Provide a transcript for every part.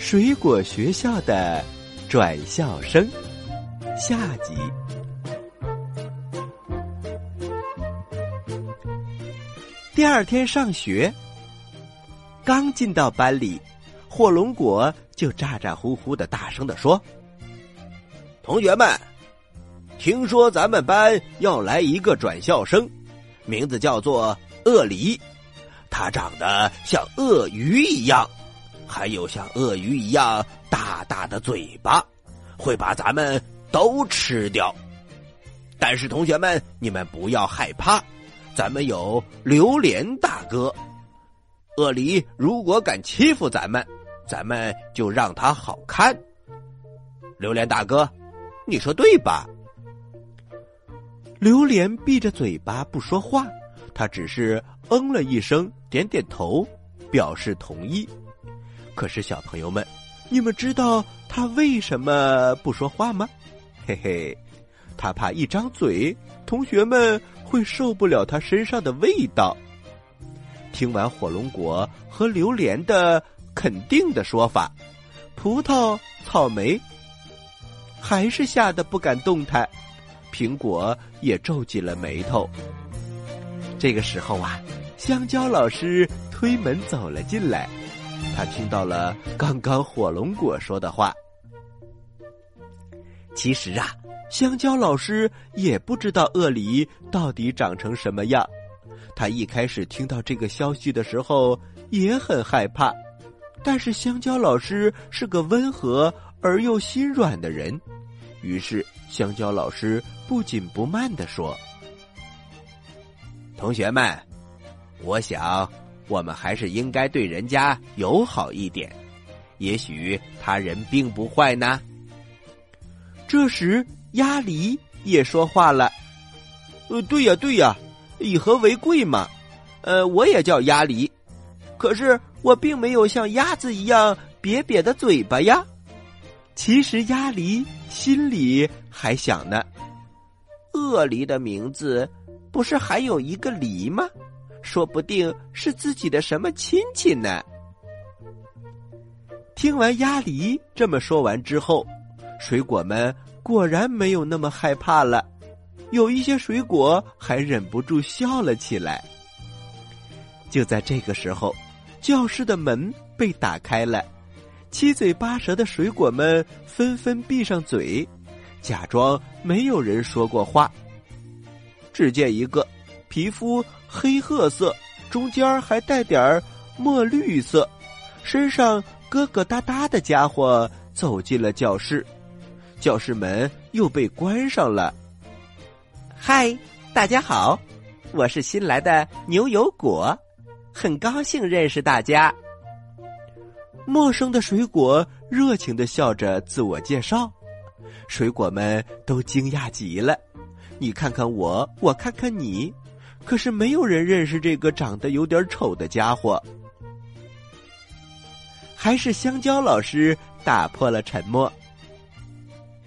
水果学校的转校生下集。第二天上学，刚进到班里，火龙果就咋咋呼呼的大声的说：“同学们，听说咱们班要来一个转校生，名字叫做鳄梨，他长得像鳄鱼一样。”还有像鳄鱼一样大大的嘴巴，会把咱们都吃掉。但是同学们，你们不要害怕，咱们有榴莲大哥。鳄梨如果敢欺负咱们，咱们就让他好看。榴莲大哥，你说对吧？榴莲闭着嘴巴不说话，他只是嗯了一声，点点头，表示同意。可是，小朋友们，你们知道他为什么不说话吗？嘿嘿，他怕一张嘴，同学们会受不了他身上的味道。听完火龙果和榴莲的肯定的说法，葡萄、草莓还是吓得不敢动弹，苹果也皱紧了眉头。这个时候啊，香蕉老师推门走了进来。他听到了刚刚火龙果说的话。其实啊，香蕉老师也不知道鳄梨到底长成什么样。他一开始听到这个消息的时候也很害怕，但是香蕉老师是个温和而又心软的人，于是香蕉老师不紧不慢的说：“同学们，我想。”我们还是应该对人家友好一点，也许他人并不坏呢。这时，鸭梨也说话了：“呃，对呀，对呀，以和为贵嘛。呃，我也叫鸭梨，可是我并没有像鸭子一样瘪瘪的嘴巴呀。其实，鸭梨心里还想呢：鳄梨的名字不是还有一个梨吗？”说不定是自己的什么亲戚呢？听完鸭梨这么说完之后，水果们果然没有那么害怕了。有一些水果还忍不住笑了起来。就在这个时候，教室的门被打开了，七嘴八舌的水果们纷纷闭上嘴，假装没有人说过话。只见一个皮肤。黑褐色，中间还带点墨绿色，身上疙疙瘩瘩的家伙走进了教室，教室门又被关上了。嗨，大家好，我是新来的牛油果，很高兴认识大家。陌生的水果热情的笑着自我介绍，水果们都惊讶极了。你看看我，我看看你。可是没有人认识这个长得有点丑的家伙，还是香蕉老师打破了沉默。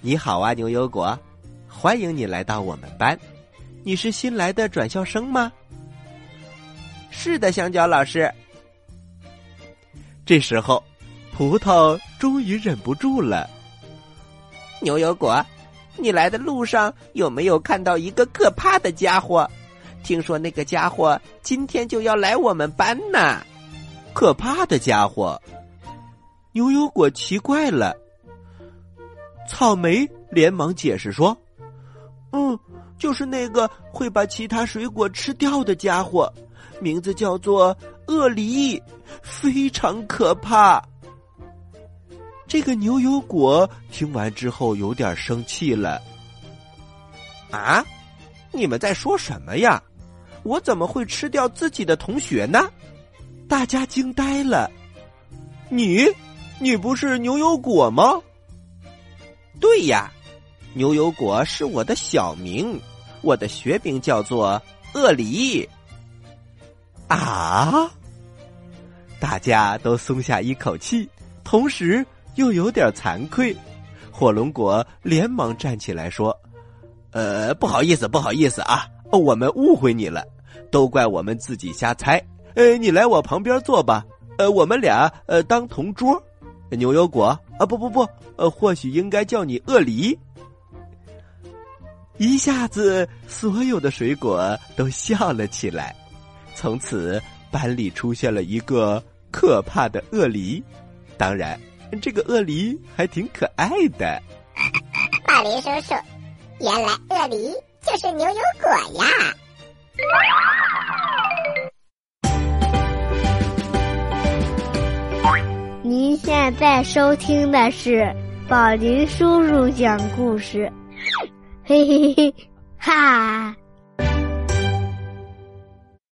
你好啊，牛油果，欢迎你来到我们班。你是新来的转校生吗？是的，香蕉老师。这时候，葡萄终于忍不住了。牛油果，你来的路上有没有看到一个可怕的家伙？听说那个家伙今天就要来我们班呢，可怕的家伙！牛油果奇怪了。草莓连忙解释说：“嗯，就是那个会把其他水果吃掉的家伙，名字叫做鳄梨，非常可怕。”这个牛油果听完之后有点生气了。啊，你们在说什么呀？我怎么会吃掉自己的同学呢？大家惊呆了。你，你不是牛油果吗？对呀，牛油果是我的小名，我的学名叫做鳄梨。啊！大家都松下一口气，同时又有点惭愧。火龙果连忙站起来说：“呃，不好意思，不好意思啊，我们误会你了。”都怪我们自己瞎猜，呃，你来我旁边坐吧，呃，我们俩呃当同桌，牛油果啊，不不不，呃，或许应该叫你鳄梨。一下子，所有的水果都笑了起来。从此，班里出现了一个可怕的鳄梨。当然，这个鳄梨还挺可爱的。鳄梨叔叔，原来鳄梨这是牛油果呀！您现在收听的是宝林叔叔讲故事。嘿嘿嘿，哈。